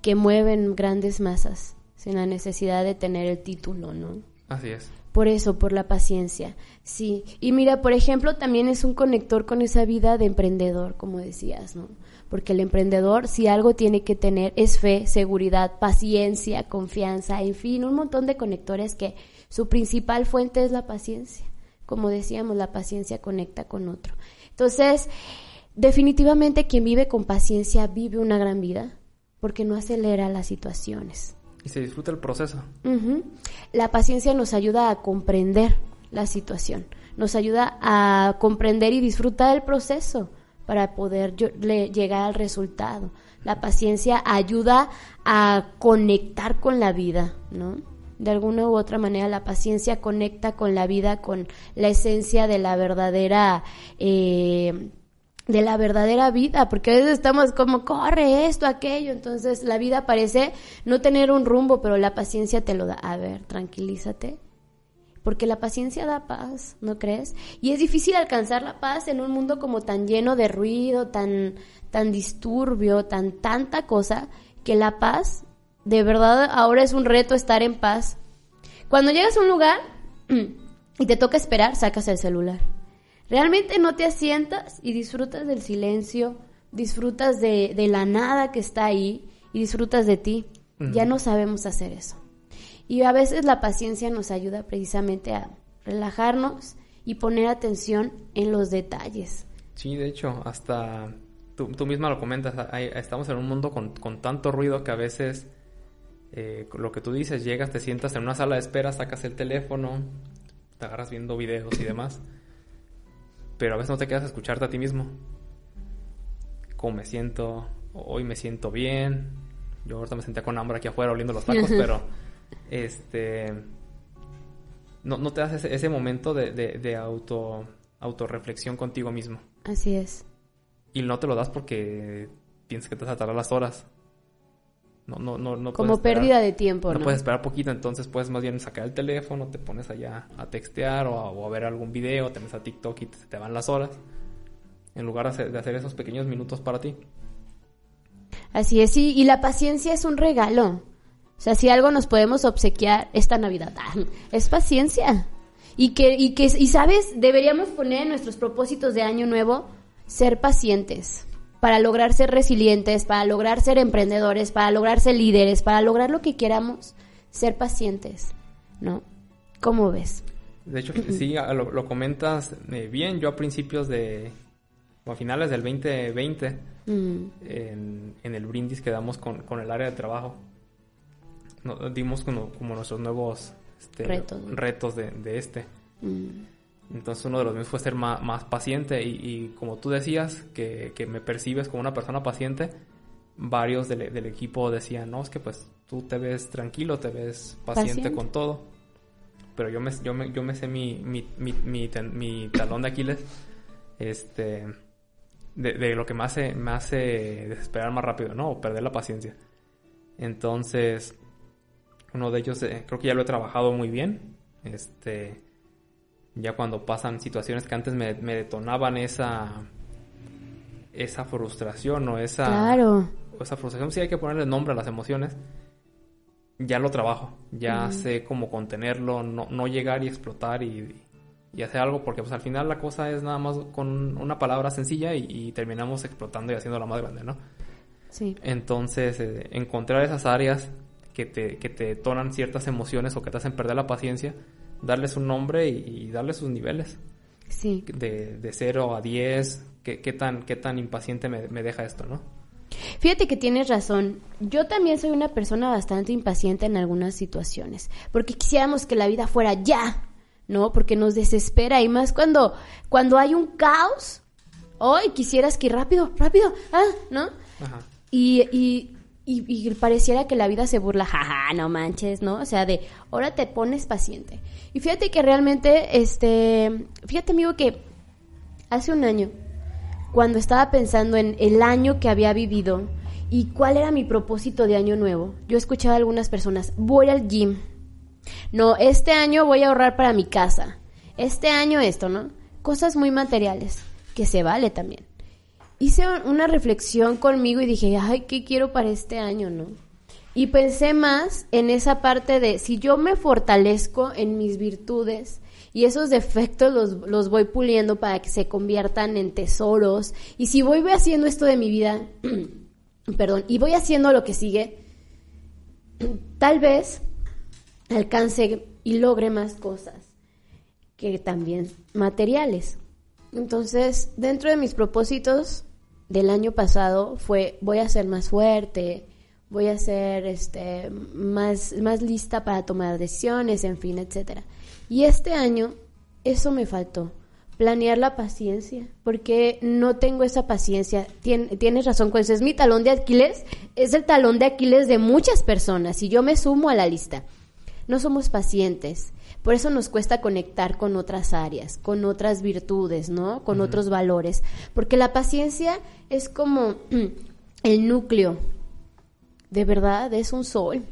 Speaker 2: Que mueven grandes masas sin la necesidad de tener el título, ¿no?
Speaker 3: Así es.
Speaker 2: Por eso, por la paciencia. Sí. Y mira, por ejemplo, también es un conector con esa vida de emprendedor, como decías, ¿no? porque el emprendedor si algo tiene que tener es fe, seguridad, paciencia, confianza, en fin, un montón de conectores que su principal fuente es la paciencia. Como decíamos, la paciencia conecta con otro. Entonces, definitivamente quien vive con paciencia vive una gran vida porque no acelera las situaciones.
Speaker 3: Y se disfruta el proceso.
Speaker 2: La paciencia nos ayuda a comprender la situación, nos ayuda a comprender y disfrutar el proceso para poder llegar al resultado. La paciencia ayuda a conectar con la vida, ¿no? De alguna u otra manera la paciencia conecta con la vida, con la esencia de la verdadera... Eh, de la verdadera vida, porque a veces estamos como, corre esto, aquello, entonces la vida parece no tener un rumbo, pero la paciencia te lo da. A ver, tranquilízate, porque la paciencia da paz, ¿no crees? Y es difícil alcanzar la paz en un mundo como tan lleno de ruido, tan, tan disturbio, tan tanta cosa, que la paz, de verdad, ahora es un reto estar en paz. Cuando llegas a un lugar y te toca esperar, sacas el celular. Realmente no te asientas y disfrutas del silencio, disfrutas de, de la nada que está ahí y disfrutas de ti. Ya no sabemos hacer eso. Y a veces la paciencia nos ayuda precisamente a relajarnos y poner atención en los detalles.
Speaker 3: Sí, de hecho, hasta tú, tú misma lo comentas, estamos en un mundo con, tanto ruido que a veces eh, lo que tú dices, llegas, te sientas en una sala de espera, sacas el teléfono, te agarras viendo videos y demás, pero a veces no te quedas a escucharte a ti mismo. ¿Cómo me siento? Hoy me siento bien. Yo ahorita me sentía con hambre aquí afuera oliendo los tacos, pero este, no, no te das ese, momento de, de, auto, autorreflexión contigo mismo.
Speaker 2: Así es.
Speaker 3: Y no te lo das porque piensas que te vas a tardar las horas. No, no, no, no
Speaker 2: Como pérdida de tiempo,
Speaker 3: ¿no? puedes esperar poquito, entonces puedes más bien sacar el teléfono, te pones allá a textear o a, ver algún video, te metes a TikTok y te, te van las horas. En lugar de hacer esos pequeños minutos para ti.
Speaker 2: Así es, sí, y la paciencia es un regalo. O sea, si algo nos podemos obsequiar esta Navidad, es paciencia. Y que, y que, y sabes, deberíamos poner en nuestros propósitos de año nuevo ser pacientes para lograr ser resilientes, para lograr ser emprendedores, para lograr ser líderes, para lograr lo que queramos, ser pacientes, ¿no? ¿Cómo ves?
Speaker 3: De hecho, sí, lo, comentas eh, bien. Yo a principios de, o a finales del 2020, en, en, el brindis que damos con, con el área de trabajo, dimos como, como nuestros nuevos este, retos, de, de este. Mm. Entonces uno de los míos fue ser más, más paciente y, como tú decías, que, que, me percibes como una persona paciente, varios del, del, equipo decían, no, es que pues tú te ves tranquilo, te ves paciente, con todo. Pero yo me, yo me, yo me sé mi, mi, mi, mi, talón de Aquiles, este, de, de, lo que me hace, me hace desesperar más rápido, ¿no? O perder la paciencia. Entonces, uno de ellos eh, creo que ya lo he trabajado muy bien. Este, ya cuando pasan situaciones que antes me, detonaban esa esa frustración o esa
Speaker 2: claro.
Speaker 3: esa frustración sí hay que ponerle nombre a las emociones ya lo trabajo ya sé cómo contenerlo no, no llegar y explotar y, y, hacer algo porque pues al final la cosa es nada más con una palabra sencilla y, terminamos explotando y haciéndola más grande no
Speaker 2: sí.
Speaker 3: Entonces eh, encontrar esas áreas que te, que te detonan ciertas emociones o que te hacen perder la paciencia darles un nombre y, darles sus niveles.
Speaker 2: Sí.
Speaker 3: De, de 0 a 10, ¿qué, qué, tan, qué tan impaciente me, me deja esto, ¿no?
Speaker 2: Fíjate que tienes razón. Yo también soy una persona bastante impaciente en algunas situaciones, porque quisiéramos que la vida fuera ya, ¿no? Porque nos desespera y más cuando cuando hay un caos. Hoy quisieras que rápido, rápido, ah, ¿no? Ajá. Y, y y, pareciera que la vida se burla, jaja, no manches, ¿no? O sea, de ahora te pones paciente. Y fíjate que realmente, este, fíjate amigo que hace un año, cuando estaba pensando en el año que había vivido y cuál era mi propósito de año nuevo, yo escuchaba a algunas personas, voy al gym. No, este año voy a ahorrar para mi casa. Este año esto, ¿no? Cosas muy materiales, que se vale también hice una reflexión conmigo y dije, ay, ¿qué quiero para este año, no? Y pensé más en esa parte de si yo me fortalezco en mis virtudes y esos defectos los, los voy puliendo para que se conviertan en tesoros y si voy haciendo esto de mi vida, perdón, y voy haciendo lo que sigue, tal vez alcance y logre más cosas que también materiales. Entonces, dentro de mis propósitos del año pasado fue voy a ser más fuerte, voy a ser este más, más lista para tomar decisiones, en fin, etcétera. Y este año eso me faltó, planear la paciencia, porque no tengo esa paciencia. tienes razón, pues es mi talón de Aquiles, es el talón de Aquiles de muchas personas y yo me sumo a la lista. No somos pacientes. Por eso nos cuesta conectar con otras áreas, con otras virtudes, ¿no? Con otros valores. Porque la paciencia es como el núcleo. De verdad, es un sol.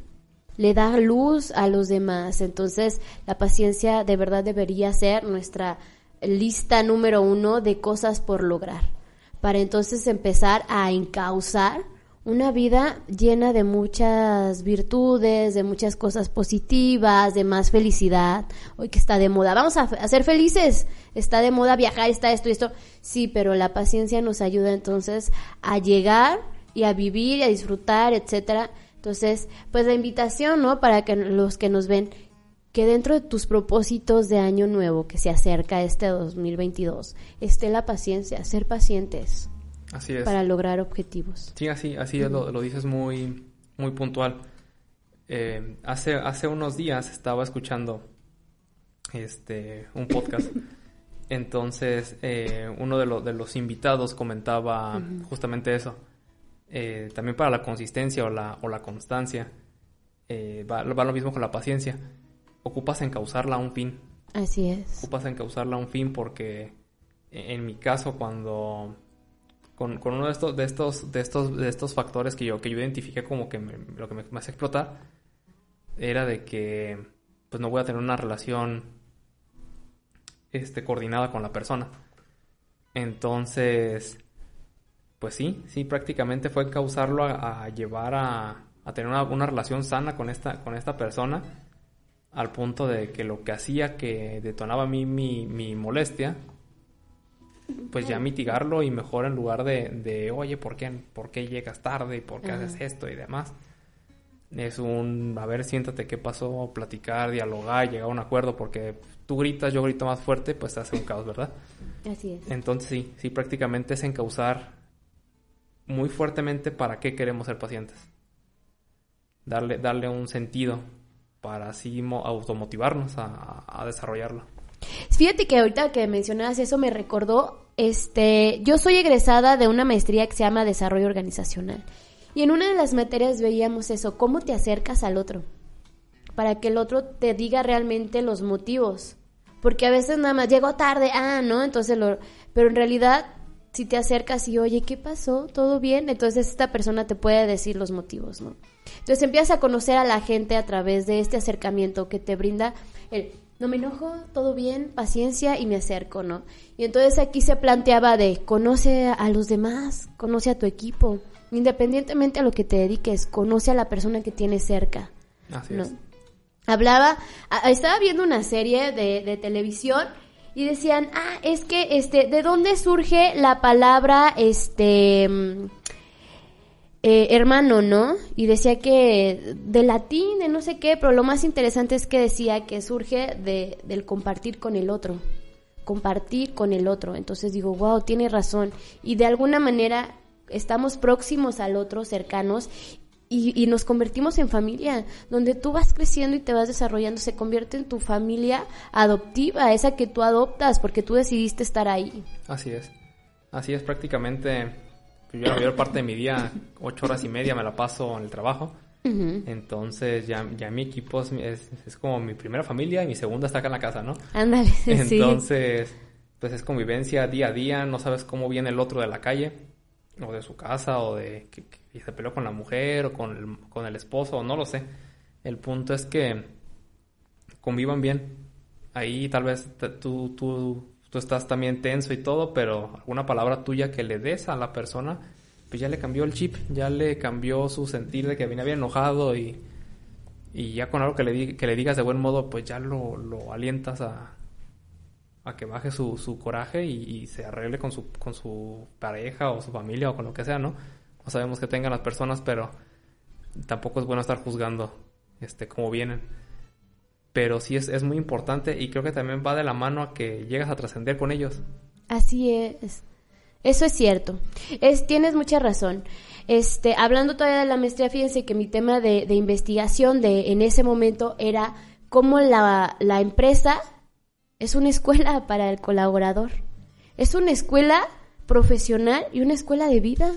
Speaker 2: Le da luz a los demás. Entonces, la paciencia de verdad debería ser nuestra lista número uno de cosas por lograr. Para entonces empezar a encauzar una vida llena de muchas virtudes, de muchas cosas positivas, de más felicidad. Hoy que está de moda, vamos a, ser felices. Está de moda viajar, está esto y esto. Sí, pero la paciencia nos ayuda entonces a llegar y a vivir y a disfrutar, etcétera. Entonces, pues la invitación, ¿no? Para que los que nos ven, que dentro de tus propósitos de año nuevo que se acerca este 2022, esté la paciencia, ser pacientes.
Speaker 3: Así es.
Speaker 2: Para lograr objetivos.
Speaker 3: Sí, así, así lo, lo, dices muy, muy puntual. Eh, hace, hace unos días estaba escuchando este, un podcast. Entonces, eh, uno de, de, los invitados comentaba justamente eso. Eh, también para la consistencia o la, o la constancia, va, va, lo mismo con la paciencia. Ocupas encauzarla a un fin.
Speaker 2: Así es.
Speaker 3: Ocupas encauzarla a un fin porque, en mi caso, cuando con, uno de estos, de estos, de estos, de estos factores que yo, que yo identifiqué como que lo que me, hace explotar era de que pues no voy a tener una relación este, coordinada con la persona. Entonces, pues sí, sí, prácticamente fue causarlo a, llevar a, a tener una, una, relación sana con esta, con esta persona, al punto de que lo que hacía que detonaba a mí mi, mi molestia, pues ya mitigarlo y mejor en lugar de, de oye, ¿por qué, ¿por qué llegas tarde y por qué haces esto y demás? Es un, a ver, siéntate qué pasó, platicar, dialogar, llegar a un acuerdo, porque tú gritas, yo grito más fuerte, pues hace un caos, ¿verdad?
Speaker 2: Así es.
Speaker 3: Entonces sí, sí, prácticamente es encauzar muy fuertemente para qué queremos ser pacientes. darle, darle un sentido para así automotivarnos a, a, desarrollarlo.
Speaker 2: Fíjate que ahorita que mencionabas eso me recordó, este, yo soy egresada de una maestría que se llama Desarrollo Organizacional. Y en una de las materias veíamos eso, cómo te acercas al otro, para que el otro te diga realmente los motivos. Porque a veces nada más llegó tarde, ah, ¿no? Entonces lo... Pero en realidad, si te acercas y, oye, ¿qué pasó? ¿Todo bien? Entonces esta persona te puede decir los motivos, ¿no? Entonces empiezas a conocer a la gente a través de este acercamiento que te brinda el, no me enojo, todo bien, paciencia y me acerco, ¿no? Y entonces aquí se planteaba de, conoce a los demás, conoce a tu equipo, independientemente a lo que te dediques, conoce a la persona que tienes cerca.
Speaker 3: Así es.
Speaker 2: Hablaba, estaba viendo una serie de, de televisión y decían, ah, es que, este, ¿de dónde surge la palabra, este, mm, eh, hermano, ¿no? Y decía que de latín, de no sé qué, pero lo más interesante es que decía que surge de, del compartir con el otro, compartir con el otro. Entonces digo, wow, tiene razón. Y de alguna manera estamos próximos al otro, cercanos, y, nos convertimos en familia, donde tú vas creciendo y te vas desarrollando, se convierte en tu familia adoptiva, esa que tú adoptas porque tú decidiste estar ahí.
Speaker 3: Así es, así es prácticamente, yo la mayor parte de mi día, ocho horas y media me la paso en el trabajo, entonces ya, ya mi equipo es, es, como mi primera familia y mi segunda está acá en la casa, ¿no?
Speaker 2: Ándale,
Speaker 3: Entonces, pues es convivencia día a día, no sabes cómo viene el otro de la calle o de su casa o de que, se peleó con la mujer o con el, con el esposo o no lo sé. El punto es que convivan bien. Ahí tal vez tú, tú, tú estás también tenso y todo, pero alguna palabra tuya que le des a la persona, pues ya le cambió el chip, ya le cambió su sentir de que venía bien enojado y, y ya con algo que le, que le digas de buen modo, pues ya lo, lo alientas a, a que baje su, su coraje y, se arregle con su, con su pareja o su familia o con lo que sea, ¿no? No sabemos que tengan las personas, pero tampoco es bueno estar juzgando este, cómo vienen. Pero sí es, es muy importante y creo que también va de la mano a que llegas a trascender con ellos.
Speaker 2: Así es. Eso es cierto. Es, tienes mucha razón. Este, hablando todavía de la maestría, fíjense que mi tema de, de investigación de en ese momento era cómo la, la empresa es una escuela para el colaborador. Es una escuela profesional y una escuela de vida.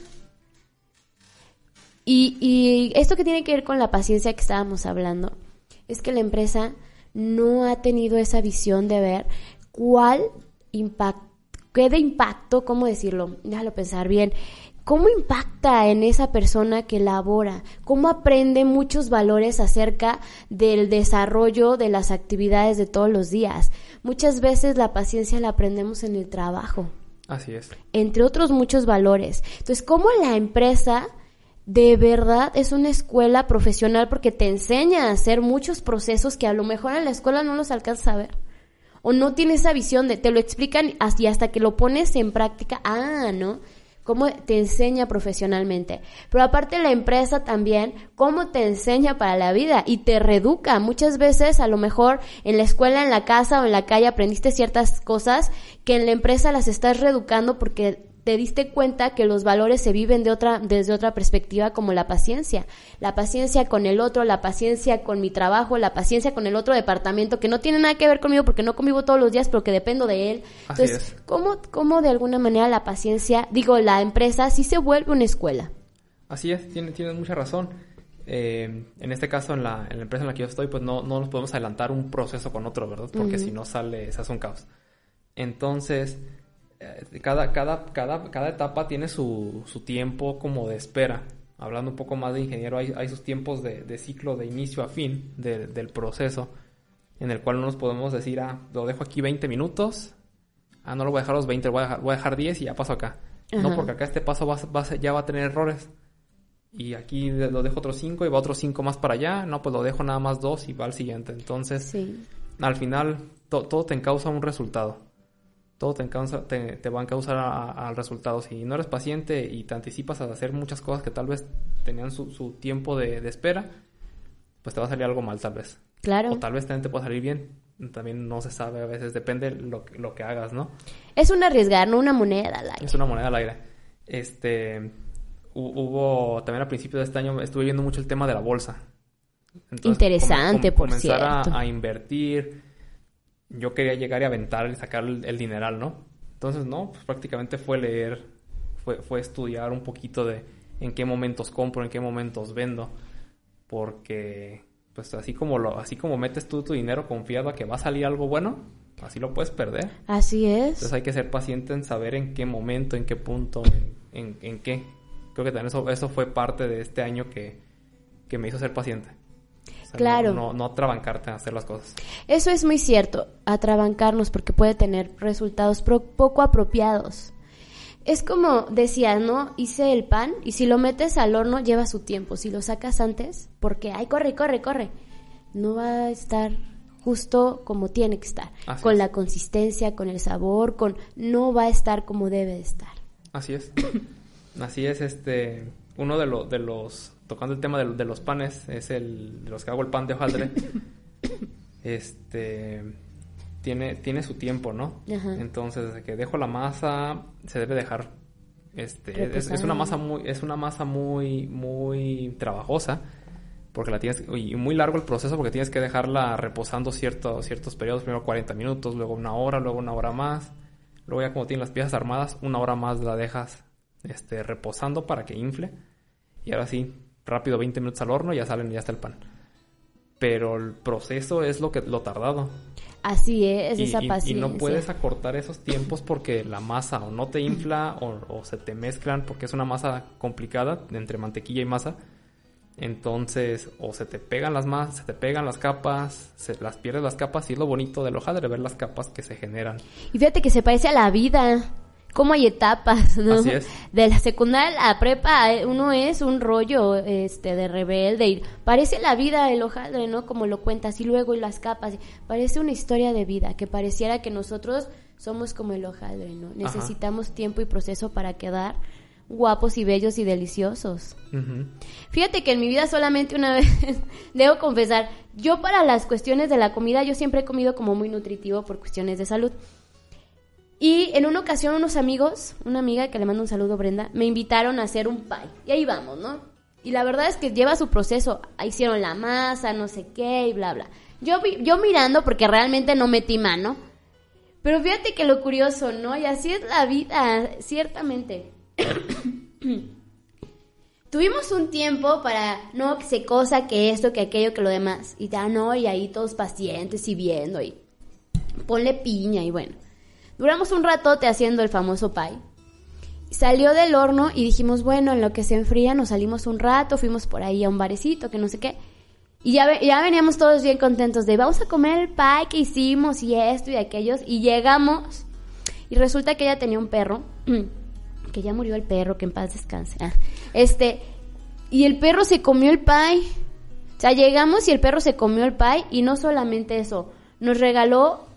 Speaker 2: Y, esto que tiene que ver con la paciencia que estábamos hablando, es que la empresa no ha tenido esa visión de ver cuál impacto, qué de impacto, ¿cómo decirlo? Déjalo pensar bien. ¿Cómo impacta en esa persona que labora? ¿Cómo aprende muchos valores acerca del desarrollo de las actividades de todos los días? Muchas veces la paciencia la aprendemos en el trabajo.
Speaker 3: Así es.
Speaker 2: Entre otros muchos valores. Entonces, ¿cómo la empresa de verdad es una escuela profesional porque te enseña a hacer muchos procesos que a lo mejor en la escuela no los alcanzas a ver? O no tiene esa visión de, te lo explican y hasta que lo pones en práctica, ah, ¿no? cómo te enseña profesionalmente. Pero aparte la empresa también, cómo te enseña para la vida y te reeduca. Muchas veces a lo mejor en la escuela, en la casa o en la calle aprendiste ciertas cosas que en la empresa las estás reeducando porque te diste cuenta que los valores se viven de otra, desde otra perspectiva como la paciencia. La paciencia con el otro, la paciencia con mi trabajo, la paciencia con el otro departamento que no tiene nada que ver conmigo porque no convivo todos los días, pero que dependo de él. Entonces, ¿cómo, ¿cómo de alguna manera la paciencia, digo, la empresa sí se vuelve una escuela?
Speaker 3: Así es, tienes, tienes mucha razón. Eh, en este caso, en la, en la, empresa en la que yo estoy, pues no, no nos podemos adelantar un proceso con otro, ¿verdad? Porque si no sale, se hace un caos. Entonces, cada, cada, cada, cada etapa tiene su, su, tiempo como de espera. Hablando un poco más de ingeniero, hay, hay sus tiempos de, de, ciclo de inicio a fin del proceso, en el cual no nos podemos decir, ah, lo dejo aquí 20 minutos, ah, no lo voy a dejar los 20, voy a dejar, voy a dejar 10 y ya paso acá. No, porque acá este paso va, va, ya va a tener errores. Y aquí lo dejo otros 5 y va otros 5 más para allá. No, pues lo dejo nada más 2 y va al siguiente. Entonces, al final, todo te encausa un resultado todo te, te, va a causar al resultado. Si no eres paciente y te anticipas a hacer muchas cosas que tal vez tenían su, tiempo de, espera, pues te va a salir algo mal tal vez.
Speaker 2: Claro.
Speaker 3: O tal vez también te puede salir bien. También no se sabe, a veces depende lo, lo que hagas, ¿no?
Speaker 2: Es un arriesgar, no una moneda al aire.
Speaker 3: Es una moneda al aire. Este, hubo, también al principio de este año estuve viendo mucho el tema de la bolsa.
Speaker 2: Interesante, por
Speaker 3: comenzar
Speaker 2: cierto.
Speaker 3: A, a invertir. Yo quería llegar y aventar y sacar el, el dineral, ¿no? Entonces, no, pues prácticamente fue leer, fue, fue estudiar un poquito de en qué momentos compro, en qué momentos vendo. Porque, pues así como, lo, así como metes tú tu dinero confiado a que va a salir algo bueno, así lo puedes perder.
Speaker 2: Así
Speaker 3: Entonces
Speaker 2: es.
Speaker 3: hay que ser paciente en saber en qué momento, en qué punto, en, en, en qué. Creo que también eso, eso fue parte de este año que, que me hizo ser paciente. Sea,
Speaker 2: Claro.
Speaker 3: No, no, no atrabancarte a hacer las cosas.
Speaker 2: Eso es muy cierto, atrabancarnos porque puede tener resultados poco apropiados. Es como decía, ¿no? Hice el pan y si lo metes al horno lleva su tiempo. Si lo sacas antes, porque, ay, corre, corre, corre, no va a estar justo como tiene que estar.
Speaker 3: Así
Speaker 2: con
Speaker 3: es.
Speaker 2: la consistencia, con el sabor, con... No va a estar como debe de estar.
Speaker 3: Así es. Así es, este. Uno de, de los. Tocando el tema de, de los panes, es el. De los que hago el pan de hojaldre. este. Tiene, tiene su tiempo, ¿no?
Speaker 2: Ajá.
Speaker 3: Entonces, desde que dejo la masa, se debe dejar. Este. Es, una masa muy. Es una masa muy. muy trabajosa. Porque la tienes. Y muy largo el proceso porque tienes que dejarla reposando cierto, ciertos periodos. Primero 40 minutos, luego una hora, luego una hora más. Luego ya como tienes las piezas armadas, una hora más la dejas este, reposando para que infle. Y ahora sí, rápido 20 minutos al horno, ya salen y ya está el pan. Pero el proceso es lo que lo tardado.
Speaker 2: Así es,
Speaker 3: y,
Speaker 2: esa
Speaker 3: y- y
Speaker 2: paciencia.
Speaker 3: no puedes acortar esos tiempos porque la masa o no te infla o, o se te mezclan porque es una masa complicada entre mantequilla y masa. Entonces, o se te pegan las masas, se te pegan las capas, se las pierdes las capas y es lo bonito del hojaldre, ver las capas que se generan.
Speaker 2: Y fíjate que se parece a la vida. Cómo hay etapas, ¿no?
Speaker 3: Así es.
Speaker 2: De la secundaria a la prepa, eh, uno es un rollo este de rebelde y parece la vida el hojaldre, ¿no? Como lo cuentas y luego y las capas, parece una historia de vida que pareciera que nosotros somos como el hojaldre, ¿no? Necesitamos tiempo y proceso para quedar guapos y bellos y deliciosos. Fíjate que en mi vida solamente una vez, debo confesar, yo para las cuestiones de la comida, yo siempre he comido como muy nutritivo por cuestiones de salud. Y en una ocasión unos amigos, una amiga que le mando un saludo Brenda, me invitaron a hacer un pie. Y ahí vamos, ¿no? Y la verdad es que lleva su proceso. Hicieron la masa, no sé qué y bla, bla. Yo, yo mirando porque realmente no metí mano. Pero fíjate que lo curioso, ¿no? Y así es la vida, ciertamente. Tuvimos un tiempo para, no, que se cosa, que esto, que aquello, que lo demás. Y ya no, y ahí todos pacientes y viendo y ponle piña y bueno. Duramos un ratote haciendo el famoso pie. Salió del horno y dijimos, bueno, en lo que se enfría nos salimos un rato, fuimos por ahí a un barecito, que no sé qué. Y ya, ya veníamos todos bien contentos de, vamos a comer el pie que hicimos y esto y aquellos. Y llegamos y resulta que ella tenía un perro, que ya murió el perro, que en paz descanse. Ah, este, y el perro se comió el pie. O sea, llegamos y el perro se comió el pie y no solamente eso, nos regaló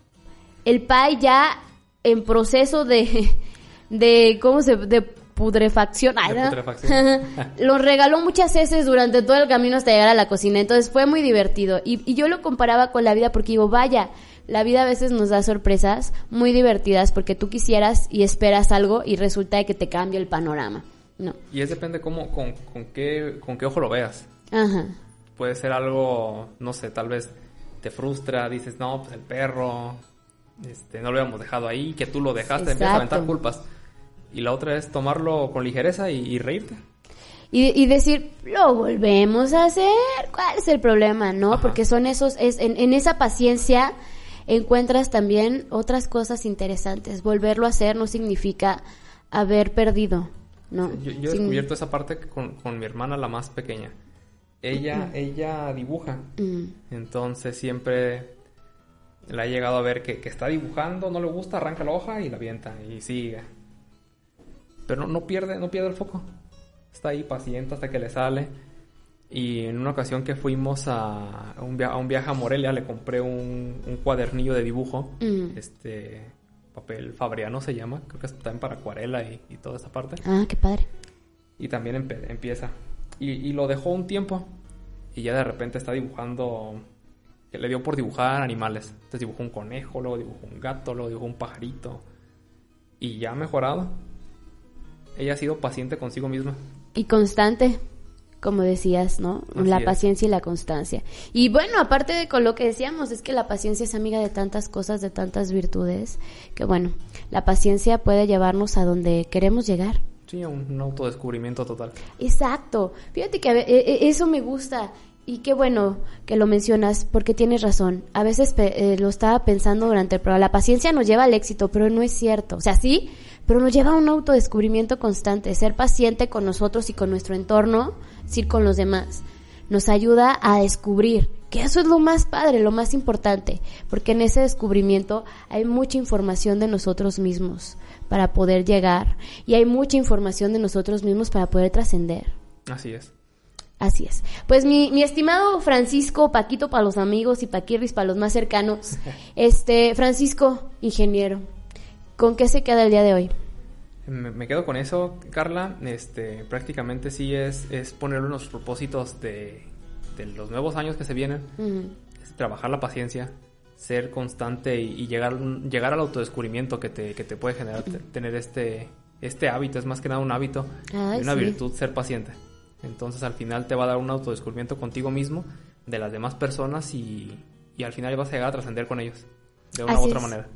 Speaker 2: el pie ya en proceso de, de ¿cómo se? de putrefacción. Ay,
Speaker 3: De putrefacción.
Speaker 2: Lo regaló muchas veces durante todo el camino hasta llegar a la cocina, entonces fue muy divertido. Y, y yo lo comparaba con la vida porque digo, vaya, la vida a veces nos da sorpresas muy divertidas porque tú quisieras y esperas algo y resulta que te cambia el panorama. No.
Speaker 3: Y es depende cómo, con, con qué, con qué ojo lo veas.
Speaker 2: Ajá.
Speaker 3: Puede ser algo, no sé, tal vez te frustra, dices, no, pues el perro, este, no lo habíamos dejado ahí, que tú lo dejaste, empiezas a aventar culpas. Y la otra es tomarlo con ligereza y, y reírte.
Speaker 2: Y, y decir, lo volvemos a hacer, ¿cuál es el problema? ¿No?
Speaker 3: Ajá.
Speaker 2: Porque son esos, es, en, en esa paciencia encuentras también otras cosas interesantes. Volverlo a hacer no significa haber perdido, ¿no?
Speaker 3: Yo, yo he
Speaker 2: Sin-
Speaker 3: descubierto esa parte con, con mi hermana, la más pequeña. Ella, ella dibuja. Entonces siempre la he llegado a ver que, que está dibujando, no le gusta, arranca la hoja y la avienta y sigue. Pero no, no pierde, no pierde el foco. Está ahí paciente hasta que le sale. Y en una ocasión que fuimos a un, via- a un viaje a Morelia, le compré un, un cuadernillo de dibujo.
Speaker 2: Mm.
Speaker 3: Este papel fabriano se llama, creo que es también para acuarela y, y toda esa parte.
Speaker 2: Ah, qué padre.
Speaker 3: Y también empieza. Y, y lo dejó un tiempo. Y ya de repente está dibujando. Que le dio por dibujar animales. Entonces dibujó un conejo, luego dibujó un gato, luego dibujó un pajarito. Y ya ha mejorado. Ella ha sido paciente consigo misma.
Speaker 2: Y constante. como decías, ¿no?
Speaker 3: Así
Speaker 2: la
Speaker 3: es.
Speaker 2: paciencia y la constancia. Y bueno, aparte de con lo que decíamos, es que la paciencia es amiga de tantas cosas, de tantas virtudes, que bueno, la paciencia puede llevarnos a donde queremos llegar.
Speaker 3: Sí, un, un autodescubrimiento total.
Speaker 2: Exacto. Fíjate que a e- e- eso me gusta. Y qué bueno que lo mencionas, porque tienes razón. A veces eh, lo estaba pensando durante el programa. La paciencia nos lleva al éxito, pero no es cierto. O sea, sí, pero nos lleva a un autodescubrimiento constante. Ser paciente con nosotros y con nuestro entorno, sí, con los demás. Nos ayuda a descubrir, que eso es lo más padre, lo más importante, porque en ese descubrimiento hay mucha información de nosotros mismos para poder llegar y hay mucha información de nosotros mismos para poder trascender.
Speaker 3: Así es.
Speaker 2: Así es. Pues mi, mi estimado Francisco, Paquito para los amigos y Paquirris para los más cercanos. Este, Francisco, ingeniero, ¿con qué se queda el día de hoy?
Speaker 3: Me, me quedo con eso, Carla. Este, prácticamente sí es, es poner unos propósitos de, de los nuevos años que se vienen. Es trabajar la paciencia, ser constante y, y llegar, llegar al autodescubrimiento que te, que te puede generar te- tener este, este hábito. Es más que nada un hábito
Speaker 2: Ay,
Speaker 3: y una
Speaker 2: sí.
Speaker 3: virtud ser paciente. Entonces al final te va a dar un autodescubrimiento contigo mismo, de las demás personas y, y al final vas a llegar a trascender con ellos. De una
Speaker 2: Así
Speaker 3: u otra
Speaker 2: es.
Speaker 3: manera.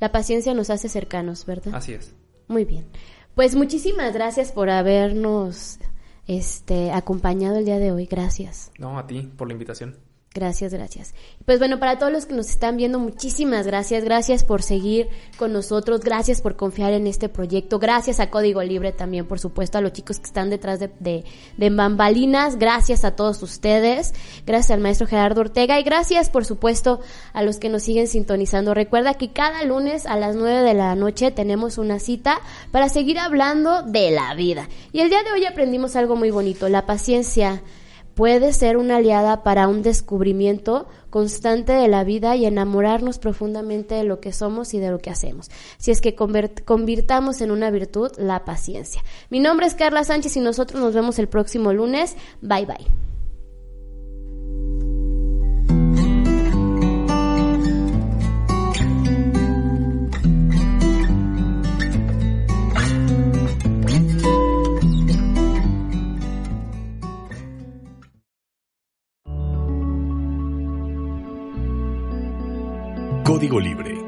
Speaker 2: La paciencia nos hace cercanos, ¿verdad?
Speaker 3: Así es.
Speaker 2: Muy bien. Pues muchísimas gracias por habernos este, acompañado el día de hoy. Gracias.
Speaker 3: No, a ti por la invitación.
Speaker 2: Gracias, gracias. Pues bueno, para todos los que nos están viendo, muchísimas gracias. Gracias por seguir con nosotros. Gracias por confiar en este proyecto. Gracias a Código Libre también, por supuesto, a los chicos que están detrás de, de, de bambalinas. Gracias a todos ustedes. Gracias al maestro Gerardo Ortega. Y gracias, por supuesto, a los que nos siguen sintonizando. Recuerda que cada lunes a las 9 de la noche tenemos una cita para seguir hablando de la vida. Y el día de hoy aprendimos algo muy bonito, la paciencia puede ser una aliada para un descubrimiento constante de la vida y enamorarnos profundamente de lo que somos y de lo que hacemos. Si es que convirtamos en una virtud la paciencia. Mi nombre es Carla Sánchez y nosotros nos vemos el próximo lunes. Bye bye.
Speaker 1: Código Libre